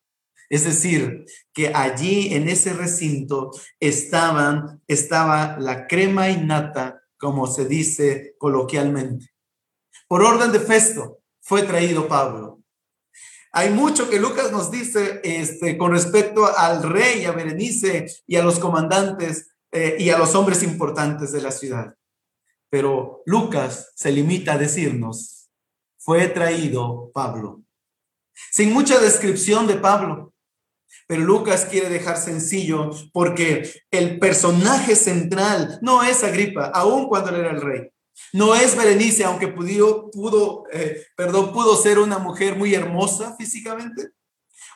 Es decir, que allí en ese recinto estaban, estaba la crema innata, como se dice coloquialmente. Por orden de Festo, fue traído Pablo. Hay mucho que Lucas nos dice este, con respecto al rey, a Berenice y a los comandantes eh, y a los hombres importantes de la ciudad. Pero Lucas se limita a decirnos, fue traído Pablo. Sin mucha descripción de Pablo, pero Lucas quiere dejar sencillo porque el personaje central no es Agripa, aun cuando era el rey. No es Berenice, aunque pudo, pudo, eh, perdón, pudo ser una mujer muy hermosa físicamente,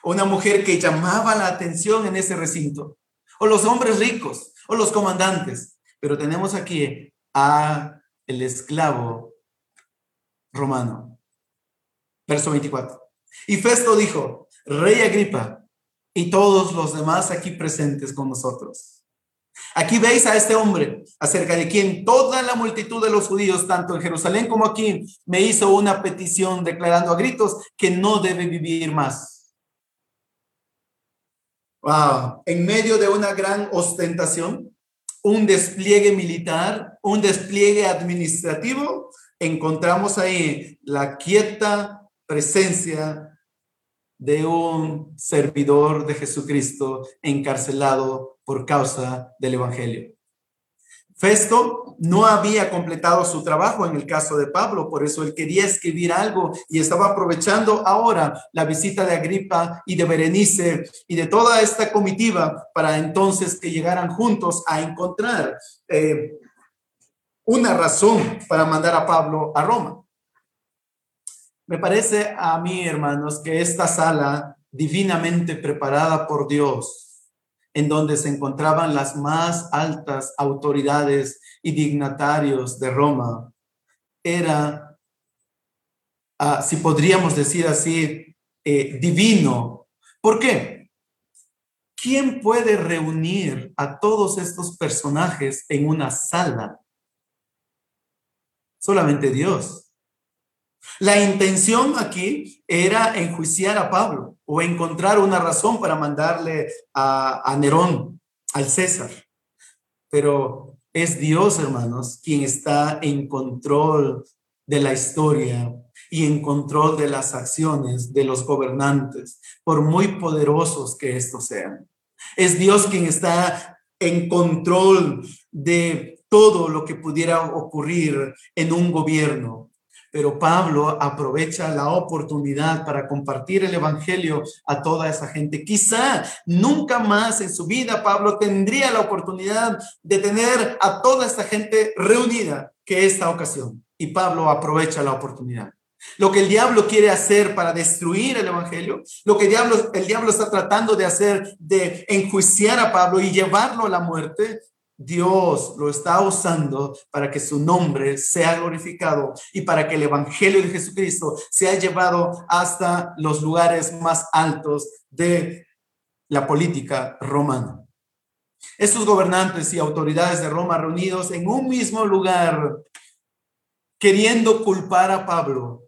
una mujer que llamaba la atención en ese recinto, o los hombres ricos, o los comandantes. Pero tenemos aquí a el esclavo romano. Verso 24. Y Festo dijo, Rey Agripa, y todos los demás aquí presentes con nosotros. Aquí veis a este hombre acerca de quien toda la multitud de los judíos, tanto en Jerusalén como aquí, me hizo una petición declarando a gritos que no debe vivir más. Wow. En medio de una gran ostentación, un despliegue militar, un despliegue administrativo, encontramos ahí la quieta presencia de un servidor de Jesucristo encarcelado por causa del Evangelio. Festo no había completado su trabajo en el caso de Pablo, por eso él quería escribir algo y estaba aprovechando ahora la visita de Agripa y de Berenice y de toda esta comitiva para entonces que llegaran juntos a encontrar eh, una razón para mandar a Pablo a Roma. Me parece a mí, hermanos, que esta sala divinamente preparada por Dios, en donde se encontraban las más altas autoridades y dignatarios de Roma, era, ah, si podríamos decir así, eh, divino. ¿Por qué? ¿Quién puede reunir a todos estos personajes en una sala? Solamente Dios. La intención aquí era enjuiciar a Pablo o encontrar una razón para mandarle a, Nerón, al César. Pero es Dios, hermanos, quien está en control de la historia y en control de las acciones de los gobernantes, por muy poderosos que estos sean. Es Dios quien está en control de todo lo que pudiera ocurrir en un gobierno. Pero Pablo aprovecha la oportunidad para compartir el Evangelio a toda esa gente. Quizá nunca más en su vida Pablo tendría la oportunidad de tener a toda esta gente reunida que esta ocasión. Y Pablo aprovecha la oportunidad. Lo que el diablo quiere hacer para destruir el evangelio, lo que el diablo, el diablo está tratando de hacer, de enjuiciar a Pablo y llevarlo a la muerte, Dios lo está usando para que su nombre sea glorificado y para que el Evangelio de Jesucristo sea llevado hasta los lugares más altos de la política romana. Estos gobernantes y autoridades de Roma reunidos en un mismo lugar, queriendo culpar a Pablo.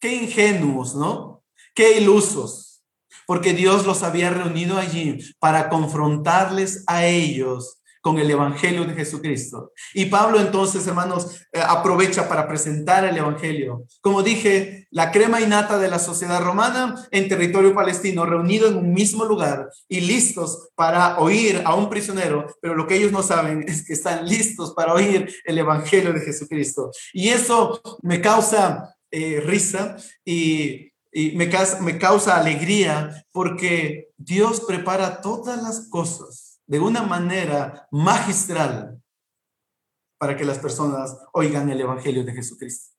Qué ingenuos, ¿no? Qué ilusos, porque Dios los había reunido allí para confrontarles a ellos con el Evangelio de Jesucristo. Y Pablo entonces, hermanos, eh, aprovecha para presentar el Evangelio. Como dije, la crema innata de la sociedad romana en territorio palestino, reunido en un mismo lugar y listos para oír a un prisionero, pero lo que ellos no saben es que están listos para oír el Evangelio de Jesucristo. Y eso me causa eh, risa y, me, me causa alegría porque Dios prepara todas las cosas de una manera magistral para que las personas oigan el Evangelio de Jesucristo.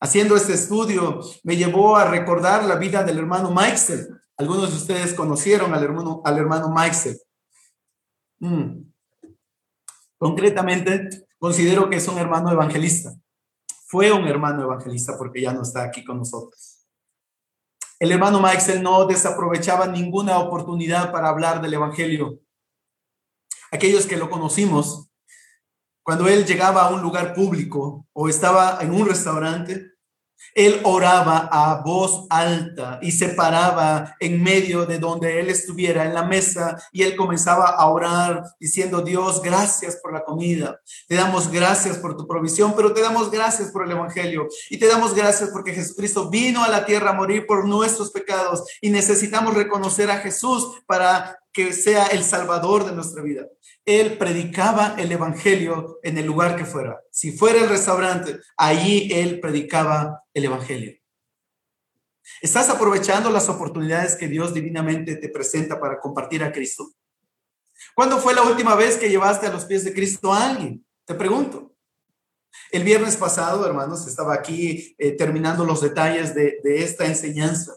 Haciendo este estudio me llevó a recordar la vida del hermano Meixel. Algunos de ustedes conocieron al hermano, al hermano Meixel. Mm. Concretamente, considero que es un hermano evangelista. Fue un hermano evangelista porque ya no está aquí con nosotros. El hermano Meixel no desaprovechaba ninguna oportunidad para hablar del evangelio. Aquellos que lo conocimos, cuando él llegaba a un lugar público o estaba en un restaurante, él oraba a voz alta y se paraba en medio de donde él estuviera en la mesa y él comenzaba a orar diciendo, Dios, gracias por la comida, te damos gracias por tu provisión, pero te damos gracias por el Evangelio. Y te damos gracias porque Jesucristo vino a la tierra a morir por nuestros pecados. Y necesitamos reconocer a Jesús para que sea el Salvador de nuestra vida él predicaba el Evangelio en el lugar que fuera. Si fuera el restaurante, allí él predicaba el Evangelio. ¿Estás aprovechando las oportunidades que Dios divinamente te presenta para compartir a Cristo? ¿Cuándo fue la última vez que llevaste a los pies de Cristo a alguien? Te pregunto. El viernes pasado, hermanos, estaba aquí eh, terminando los detalles de, de esta enseñanza.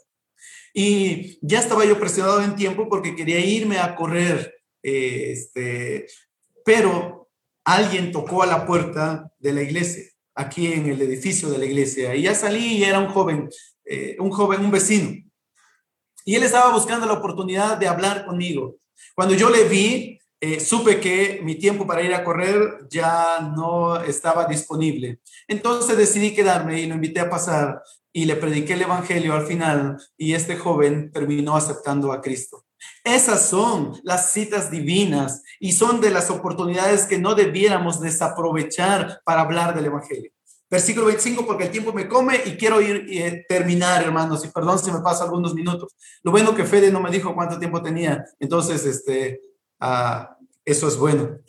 Y ya estaba yo presionado en tiempo porque quería irme a correr este, pero alguien tocó a la puerta de la iglesia, aquí en el edificio de la iglesia, y ya salí era un joven, eh, un joven, un vecino. Y él estaba buscando la oportunidad de hablar conmigo. Cuando yo le vi, eh, supe que mi tiempo para ir a correr ya no estaba disponible. Entonces decidí quedarme y lo invité a pasar y le prediqué el Evangelio al final y este joven terminó aceptando a Cristo. Esas son las citas divinas y son de las oportunidades que no debiéramos desaprovechar para hablar del Evangelio. Versículo 25, porque el tiempo me come y quiero ir y eh, terminar, hermanos, y perdón si me paso algunos minutos. Lo bueno que Fede no me dijo cuánto tiempo tenía, entonces, este, ah, eso es bueno.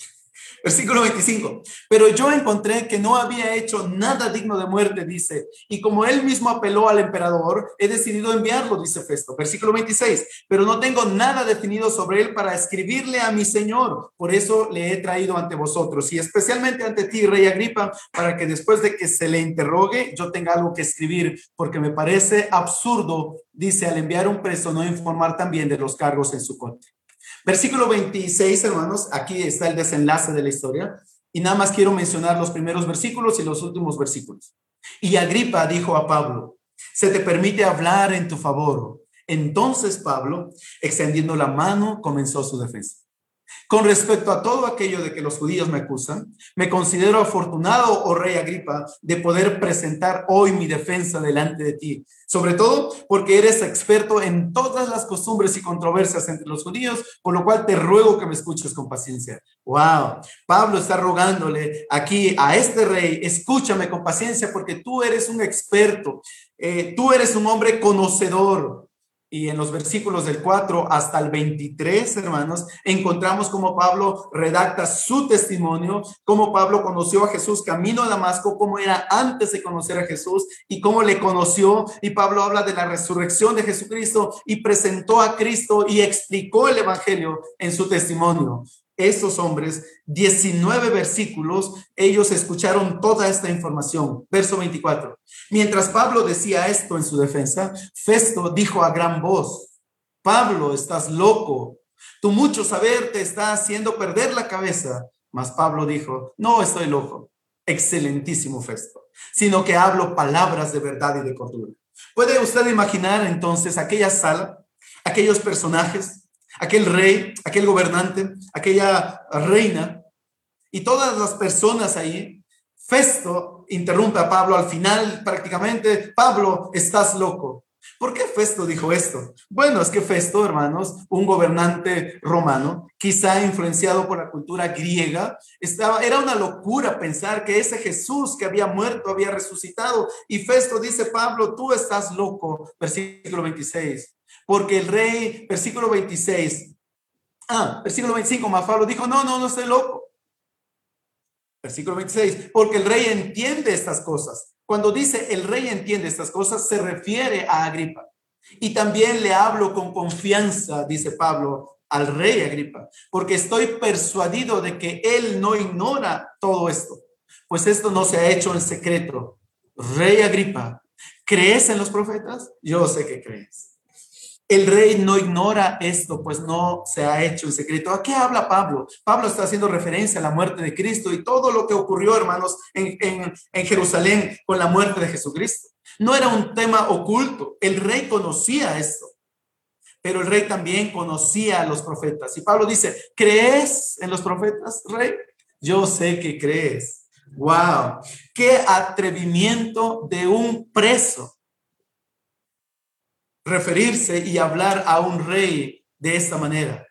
Versículo 25. Pero yo encontré que no había hecho nada digno de muerte, dice. Y como él mismo apeló al emperador, he decidido enviarlo, dice Festo. Versículo 26. Pero no tengo nada definido sobre él para escribirle a mi Señor. Por eso le he traído ante vosotros y especialmente ante ti, rey Agripa, para que después de que se le interrogue, yo tenga algo que escribir, porque me parece absurdo, dice, al enviar un preso, no informar también de los cargos en su contra. Versículo 26, hermanos, aquí está el desenlace de la historia. Y nada más quiero mencionar los primeros versículos y los últimos versículos. Y Agripa dijo a Pablo, se te permite hablar en tu favor. Entonces Pablo, extendiendo la mano, comenzó su defensa. Con respecto a todo aquello de que los judíos me acusan, me considero afortunado, oh rey Agripa, de poder presentar hoy mi defensa delante de ti, sobre todo porque eres experto en todas las costumbres y controversias entre los judíos, por lo cual te ruego que me escuches con paciencia. Wow, Pablo está rogándole aquí a este rey, escúchame con paciencia porque tú eres un experto, eh, tú eres un hombre conocedor, y en los versículos del 4 hasta el 23, hermanos, encontramos cómo Pablo redacta su testimonio, cómo Pablo conoció a Jesús camino a Damasco, cómo era antes de conocer a Jesús y cómo le conoció. Y Pablo habla de la resurrección de Jesucristo y presentó a Cristo y explicó el Evangelio en su testimonio estos hombres, 19 versículos, ellos escucharon toda esta información. Verso 24. Mientras Pablo decía esto en su defensa, Festo dijo a gran voz, Pablo, estás loco. Tu mucho saber te está haciendo perder la cabeza. Mas Pablo dijo, no estoy loco, excelentísimo Festo, sino que hablo palabras de verdad y de cordura. ¿Puede usted imaginar entonces aquella sala, aquellos personajes, aquel rey, aquel gobernante, aquella reina y todas las personas ahí. Festo interrumpe a Pablo al final prácticamente, Pablo, estás loco. ¿Por qué Festo dijo esto? Bueno, es que Festo, hermanos, un gobernante romano, quizá influenciado por la cultura griega, estaba, era una locura pensar que ese Jesús que había muerto había resucitado. Y Festo dice, Pablo, tú estás loco, versículo 26, porque el rey, versículo 26, ah, versículo 25, más Pablo dijo, no, no, no estoy loco. Versículo 26, porque el rey entiende estas cosas cuando dice el rey entiende estas cosas, se refiere a Agripa. Y también le hablo con confianza, dice Pablo, al rey Agripa, porque estoy persuadido de que él no ignora todo esto, pues esto no se ha hecho en secreto. Rey Agripa, ¿crees en los profetas? Yo sé que crees. El rey no ignora esto, pues no se ha hecho en secreto. ¿A qué habla Pablo? Pablo está haciendo referencia a la muerte de Cristo y todo lo que ocurrió, hermanos, en, en, Jerusalén con la muerte de Jesucristo. No era un tema oculto. El rey conocía esto, pero el rey también conocía a los profetas. Y Pablo dice, ¿crees en los profetas, rey? Yo sé que crees. Wow, qué atrevimiento de un preso referirse y hablar a un rey de esta manera.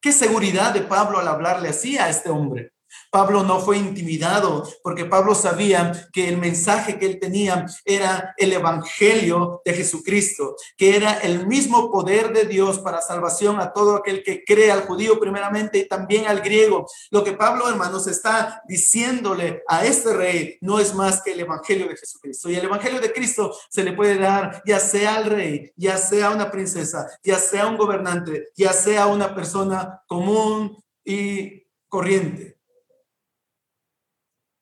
Qué seguridad de Pablo al hablarle así a este hombre. Pablo no fue intimidado porque Pablo sabía que el mensaje que él tenía era el evangelio de Jesucristo, que era el mismo poder de Dios para salvación a todo aquel que cree, al judío primeramente y también al griego. Lo que Pablo, hermanos, está diciéndole a este rey no es más que el evangelio de Jesucristo. Y el evangelio de Cristo se le puede dar ya sea al rey, ya sea una princesa, ya sea un gobernante, ya sea una persona común y corriente.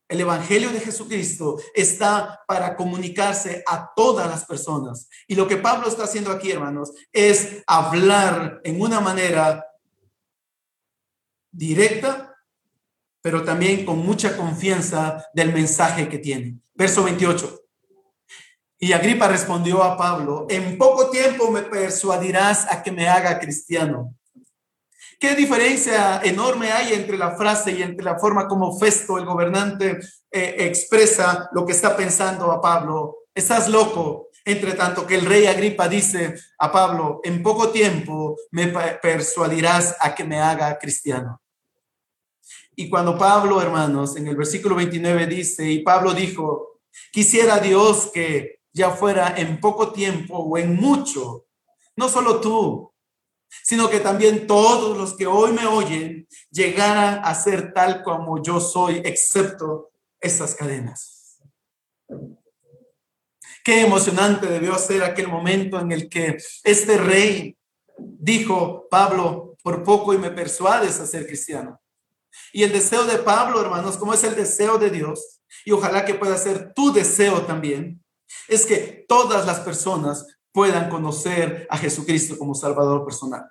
El Evangelio de Jesucristo está para comunicarse a todas las personas. Y lo que Pablo está haciendo aquí, hermanos, es hablar en una manera directa, pero también con mucha confianza del mensaje que tiene. Verso 28. Y Agripa respondió a Pablo, en poco tiempo me persuadirás a que me haga cristiano. ¿Qué diferencia enorme hay entre la frase y entre la forma como Festo, el gobernante, eh, expresa lo que está pensando a Pablo? Estás loco. Entre tanto que el rey Agripa dice a Pablo, en poco tiempo me persuadirás a que me haga cristiano. Y cuando Pablo, hermanos, en el versículo 29 dice, y Pablo dijo, quisiera Dios que ya fuera en poco tiempo o en mucho, no solo tú, sino que también todos los que hoy me oyen llegaran a ser tal como yo soy, excepto estas cadenas. Qué emocionante debió ser aquel momento en el que este rey dijo, Pablo, por poco y me persuades a ser cristiano. Y el deseo de Pablo, hermanos, como es el deseo de Dios, y ojalá que pueda ser tu deseo también, es que todas las personas puedan conocer a Jesucristo como Salvador personal.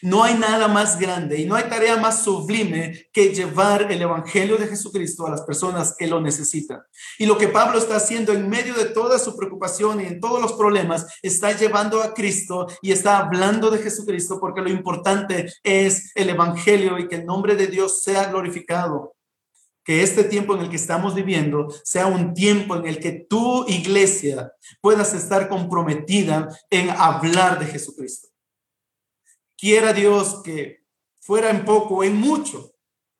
No hay nada más grande y no hay tarea más sublime que llevar el Evangelio de Jesucristo a las personas que lo necesitan. Y lo que Pablo está haciendo en medio de toda su preocupación y en todos los problemas, está llevando a Cristo y está hablando de Jesucristo porque lo importante es el Evangelio y que el nombre de Dios sea glorificado que este tiempo en el que estamos viviendo sea un tiempo en el que tu iglesia puedas estar comprometida en hablar de Jesucristo. Quiera Dios que fuera en poco, en mucho,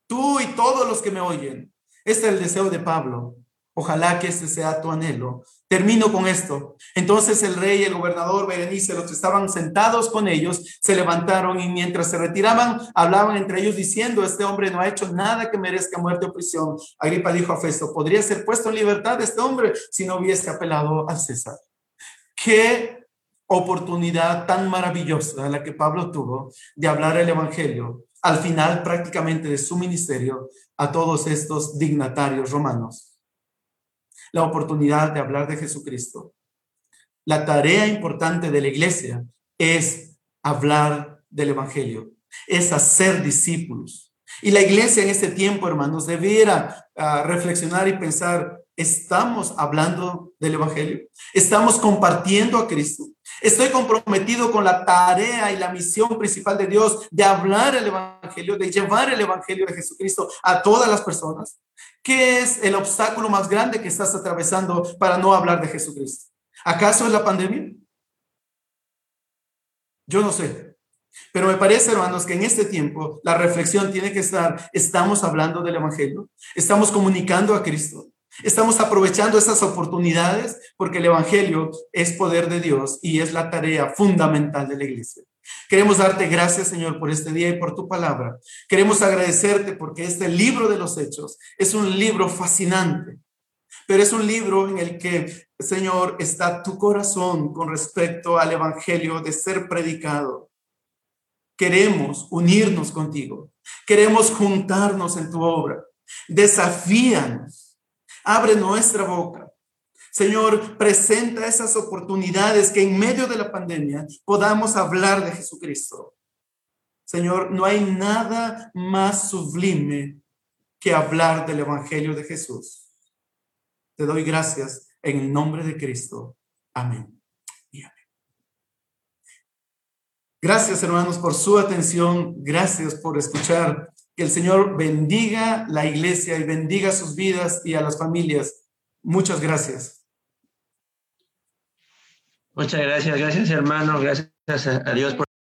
tú y todos los que me oyen. Este es el deseo de Pablo. Ojalá que este sea tu anhelo. Termino con esto. Entonces el rey el gobernador Berenice, los que estaban sentados con ellos, se levantaron y mientras se retiraban, hablaban entre ellos diciendo, este hombre no ha hecho nada que merezca muerte o prisión. Agripa dijo a Festo, podría ser puesto en libertad este hombre si no hubiese apelado al César. Qué oportunidad tan maravillosa la que Pablo tuvo de hablar el Evangelio al final prácticamente de su ministerio a todos estos dignatarios romanos. La oportunidad de hablar de Jesucristo. La tarea importante de la iglesia es hablar del Evangelio, es hacer discípulos. Y la iglesia en este tiempo, hermanos, debiera ah, reflexionar y pensar, ¿estamos hablando del Evangelio? ¿Estamos compartiendo a Cristo? Estoy comprometido con la tarea y la misión principal de Dios de hablar el Evangelio, de llevar el Evangelio de Jesucristo a todas las personas. ¿Qué es el obstáculo más grande que estás atravesando para no hablar de Jesucristo? ¿Acaso es la pandemia? Yo no sé. Pero me parece, hermanos, que en este tiempo la reflexión tiene que estar, estamos hablando del Evangelio, estamos comunicando a Cristo, estamos aprovechando esas oportunidades porque el Evangelio es poder de Dios y es la tarea fundamental de la iglesia. Queremos darte gracias, Señor, por este día y por tu palabra. Queremos agradecerte porque este libro de los hechos es un libro fascinante, pero es un libro en el que, Señor, está tu corazón con respecto al Evangelio de ser predicado. Queremos unirnos contigo. Queremos juntarnos en tu obra. Desafíanos. Abre nuestra boca. Señor, presenta esas oportunidades que en medio de la pandemia podamos hablar de Jesucristo. Señor, no hay nada más sublime que hablar del Evangelio de Jesús. Te doy gracias en el nombre de Cristo. Amén. Gracias, hermanos, por su atención. Gracias por escuchar. Que el Señor bendiga la iglesia y bendiga sus vidas y a las familias. Muchas gracias. Muchas gracias, gracias hermano, gracias a Dios por